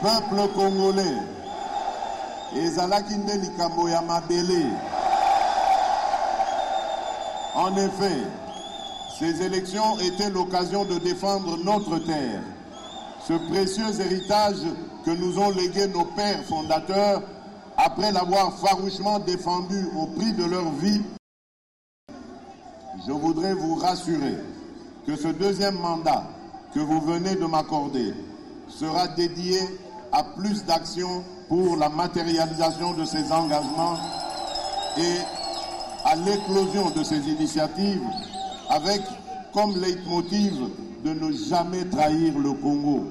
peuple congolais ezalaki nde likambo ya en effet ces élections étaient l'occasion de défendre notre terre. Ce précieux héritage que nous ont légué nos pères fondateurs après l'avoir farouchement défendu au prix de leur vie je voudrais vous rassurer que ce deuxième mandat que vous venez de m'accorder sera dédié à plus d'actions pour la matérialisation de ces engagements et à l'éclosion de ces initiatives avec comme leitmotiv de ne jamais trahir le Congo.